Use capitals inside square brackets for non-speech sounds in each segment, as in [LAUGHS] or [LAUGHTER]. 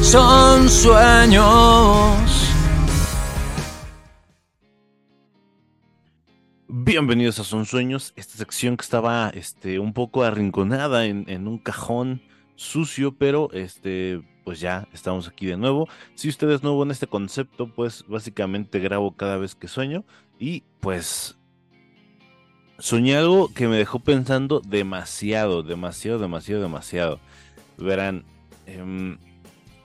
son sueños. Bienvenidos a Son Sueños, esta sección que estaba este, un poco arrinconada en, en, un cajón sucio, pero este, pues ya estamos aquí de nuevo. Si usted es nuevo en este concepto, pues básicamente grabo cada vez que sueño y pues soñé algo que me dejó pensando demasiado, demasiado, demasiado, demasiado. Verán, eh,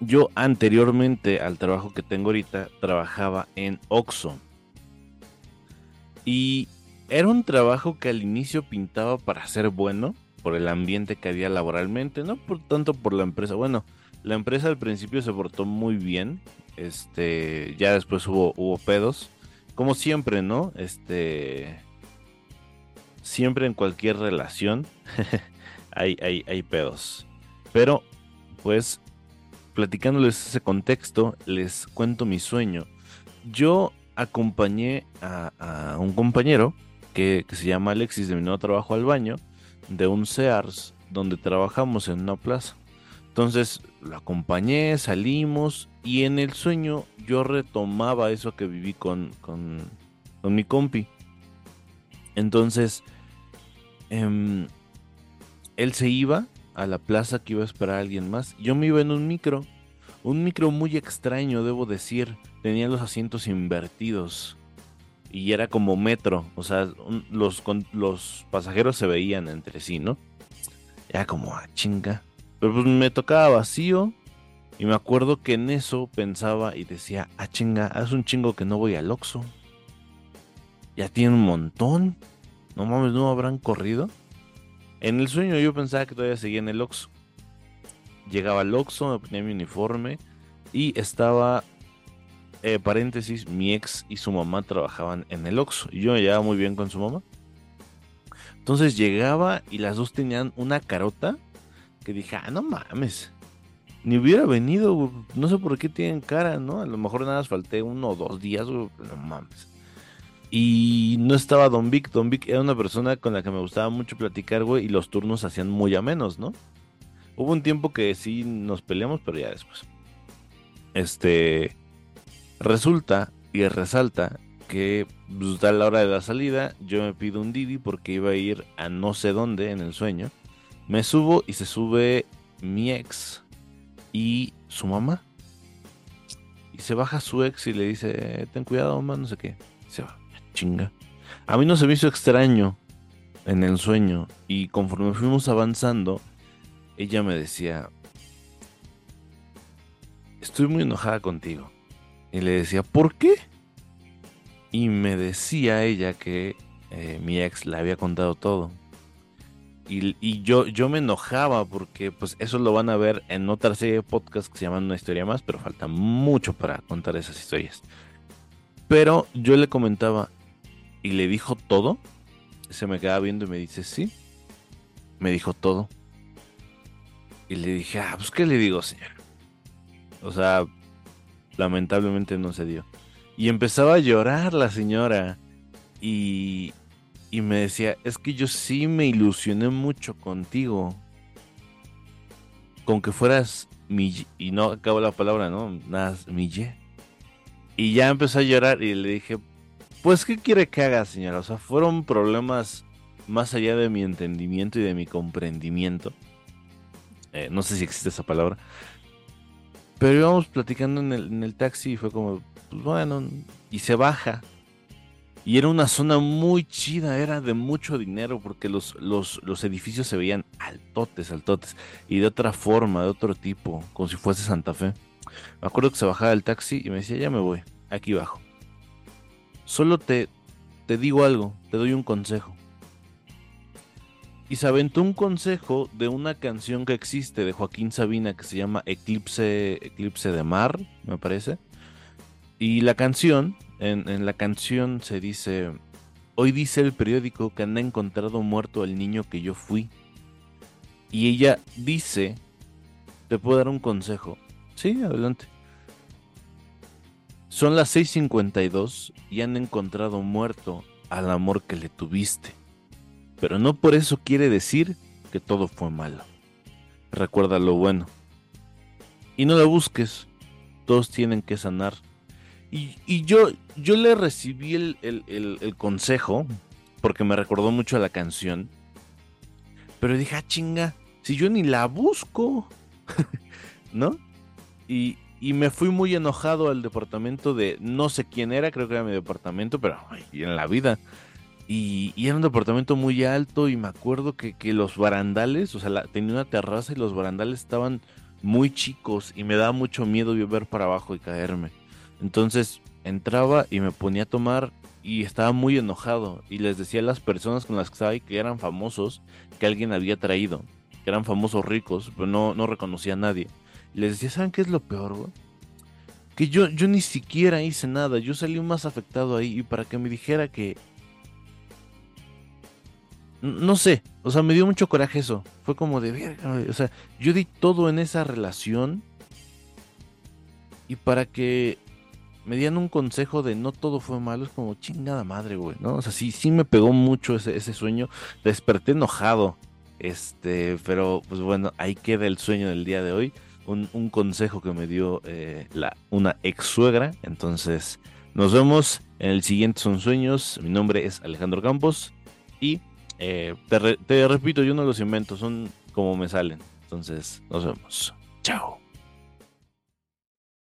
yo anteriormente al trabajo que tengo ahorita trabajaba en Oxxo. Y era un trabajo que al inicio pintaba para ser bueno, por el ambiente que había laboralmente, no por tanto por la empresa. Bueno, la empresa al principio se portó muy bien. Este, ya después hubo, hubo pedos. Como siempre, ¿no? Este. Siempre en cualquier relación [LAUGHS] hay, hay, hay pedos. Pero, pues, platicándoles ese contexto, les cuento mi sueño. Yo acompañé a, un compañero que, se llama Alexis de mi nuevo trabajo al baño de un Sears donde trabajamos en una plaza. Entonces lo acompañé, salimos y en el sueño yo retomaba eso que viví con, con, mi compi. Entonces em, él se iba a la plaza que iba a esperar a alguien más. Yo me iba en un micro, un micro muy extraño, debo decir. Tenía los asientos invertidos y era como metro, o sea, los, los pasajeros se veían entre sí, ¿no? Era como, ah, chinga. Pero pues me tocaba vacío y me acuerdo que en eso pensaba y decía, ah, chinga, hace un chingo que no voy al Oxxo. Ya tiene un montón. No mames, no habrán corrido. En el sueño yo pensaba que todavía seguía en el Oxxo. Llegaba al Oxxo, me ponía mi uniforme y estaba, eh, paréntesis, mi ex y su mamá trabajaban en el Oxxo. Y yo me llevaba muy bien con su mamá. Entonces llegaba y las dos tenían una carota que dije, ah, no mames. Ni hubiera venido, no sé por qué tienen cara, ¿no? A lo mejor nada más falté uno o dos días, no mames. Y no estaba Don Vic. Don Vic era una persona con la que me gustaba mucho platicar, güey, y los turnos hacían muy amenos, ¿no? Hubo un tiempo que sí nos peleamos, pero ya después. Este. Resulta y resalta que pues, a la hora de la salida yo me pido un Didi porque iba a ir a no sé dónde en el sueño. Me subo y se sube mi ex y su mamá. Y se baja su ex y le dice, ten cuidado, mamá, no sé qué. se va chinga. A mí no se me hizo extraño en el sueño y conforme fuimos avanzando, ella me decía, estoy muy enojada contigo. Y le decía, ¿por qué? Y me decía ella que eh, mi ex le había contado todo. Y, yo, yo me enojaba porque pues eso lo van a ver en otra serie de podcasts que se llaman Una historia más, pero falta mucho para contar esas historias. Pero yo le comentaba, y le dijo todo. Se me queda viendo y me dice, sí. Me dijo todo. Y le dije, ah, pues ¿qué le digo, señor? O sea, lamentablemente no se dio. Y empezaba a llorar la señora. Y, y me decía, es que yo sí me ilusioné mucho contigo. Con que fueras mi... Y no acabo la palabra, ¿no? Nada, mi... Y ya empezó a llorar y le dije, pues, ¿qué quiere que haga, señora? O sea, fueron problemas más allá de mi entendimiento y de mi comprendimiento. Eh, no sé si existe esa palabra. Pero íbamos platicando en el, taxi y fue como, pues bueno, y se baja. Y era una zona muy chida, era de mucho dinero porque los, los, los edificios se veían altotes, altotes. Y de otra forma, de otro tipo, como si fuese Santa Fe. Me acuerdo que se bajaba del taxi y me decía, ya me voy, aquí bajo. Solo te, te digo algo, te doy un consejo. Y se aventó un consejo de una canción que existe de Joaquín Sabina que se llama Eclipse, Eclipse de Mar, me parece. Y la canción, en, en la canción se dice, hoy dice el periódico que han encontrado muerto al niño que yo fui. Y ella dice, te puedo dar un consejo. Sí, adelante. Son las 6:52 y han encontrado muerto al amor que le tuviste. Pero no por eso quiere decir que todo fue malo. Recuerda lo bueno. y no la busques. Todos tienen que sanar. Y, yo, yo le recibí el, el, consejo, porque me recordó mucho a la canción. Pero dije, ah, chinga, si yo ni la busco, [LAUGHS] ¿no? Y, y, me fui muy enojado al departamento de no sé quién era, creo que era mi departamento, pero en la vida. Y, era un departamento muy alto y me acuerdo que, los barandales, o sea, tenía una terraza y los barandales estaban muy chicos y me daba mucho miedo ver para abajo y caerme. Entonces entraba y me ponía a tomar y estaba muy enojado y les decía a las personas con las que estaba que eran famosos que alguien había traído, que eran famosos ricos, pero no, no reconocía a nadie. Les decía, ¿saben qué es lo peor, güey? Que yo, yo ni siquiera hice nada, yo salí más afectado ahí y para que me dijera que no sé, o sea, me dio mucho coraje eso. Fue como de o sea, yo di todo en esa relación y para que me dieran un consejo de no todo fue malo, es como chingada madre, güey, ¿no? O sea, sí, sí me pegó mucho ese, ese sueño. Desperté enojado, este, pero pues bueno, ahí queda el sueño del día de hoy. Un, consejo que me dio eh, la, una ex suegra. Entonces, nos vemos en el siguiente Son Sueños. Mi nombre es Alejandro Campos y eh, te, te repito, yo no los invento, son como me salen. Entonces, nos vemos. Chao.